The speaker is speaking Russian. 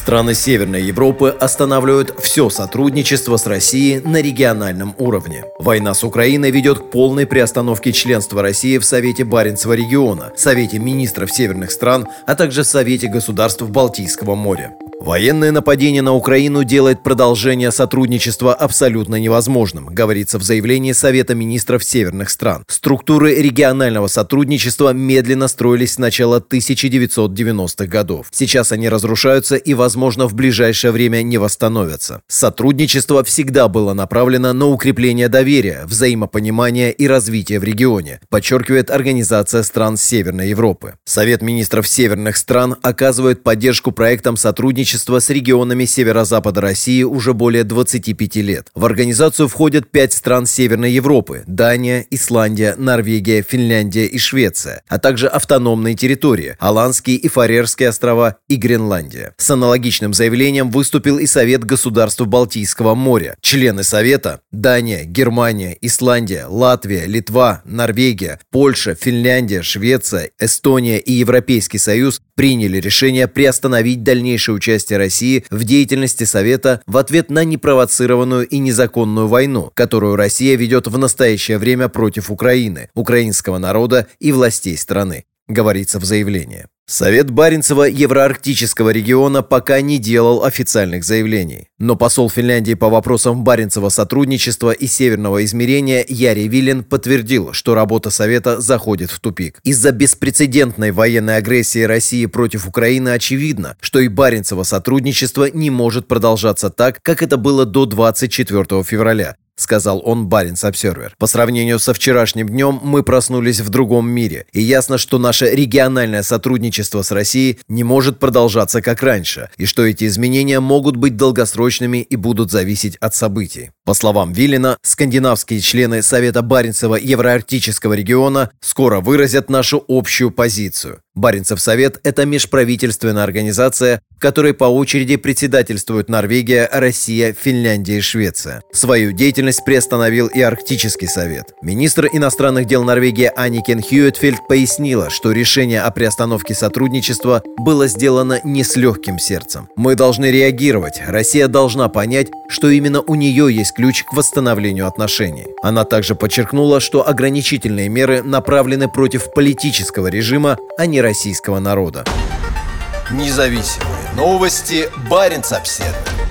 Страны Северной Европы останавливают все сотрудничество с Россией на региональном уровне. Война с Украиной ведет к полной приостановке членства России в Совете Баренцева региона, Совете министров северных стран, а также Совете государств Балтийского моря. Военное нападение на Украину делает продолжение сотрудничества абсолютно невозможным, говорится в заявлении Совета министров северных стран. Структуры регионального сотрудничества медленно строились с начала 1990-х годов. Сейчас они разрушаются и, возможно, в ближайшее время не восстановятся. Сотрудничество всегда было направлено на укрепление доверия, взаимопонимания и развития в регионе, подчеркивает Организация стран Северной Европы. Совет министров северных стран оказывает поддержку проектам сотрудничества с регионами северо-запада России уже более 25 лет. В организацию входят пять стран Северной Европы – Дания, Исландия, Норвегия, Финляндия и Швеция, а также автономные территории – Аланские и Фарерские острова и Гренландия. С аналогичным заявлением выступил и Совет государств Балтийского моря. Члены Совета – Дания, Германия, Исландия, Латвия, Литва, Норвегия, Польша, Финляндия, Швеция, Эстония и Европейский Союз приняли решение приостановить дальнейшее участие России в деятельности Совета в ответ на непровоцированную и незаконную войну, которую Россия ведет в настоящее время против Украины, украинского народа и властей страны, говорится в заявлении. Совет Баренцева Евроарктического региона пока не делал официальных заявлений. Но посол Финляндии по вопросам Баренцева сотрудничества и северного измерения Яри Вилен подтвердил, что работа Совета заходит в тупик. Из-за беспрецедентной военной агрессии России против Украины очевидно, что и Баренцево сотрудничество не может продолжаться так, как это было до 24 февраля, сказал он Баренц Обсервер. По сравнению со вчерашним днем мы проснулись в другом мире, и ясно, что наше региональное сотрудничество с Россией не может продолжаться как раньше, и что эти изменения могут быть долгосрочными и будут зависеть от событий. По словам Виллина, скандинавские члены Совета Баренцева Евроарктического региона скоро выразят нашу общую позицию. Баренцев Совет – это межправительственная организация, в которой по очереди председательствуют Норвегия, Россия, Финляндия и Швеция. Свою деятельность приостановил и Арктический Совет. Министр иностранных дел Норвегии Аникен Хьюэтфельд пояснила, что решение о приостановке сотрудничества было сделано не с легким сердцем. Мы должны реагировать. Россия должна понять, что именно у нее есть ключ к восстановлению отношений. Она также подчеркнула, что ограничительные меры направлены против политического режима, а не российского народа. Независимые новости. Барин обседный.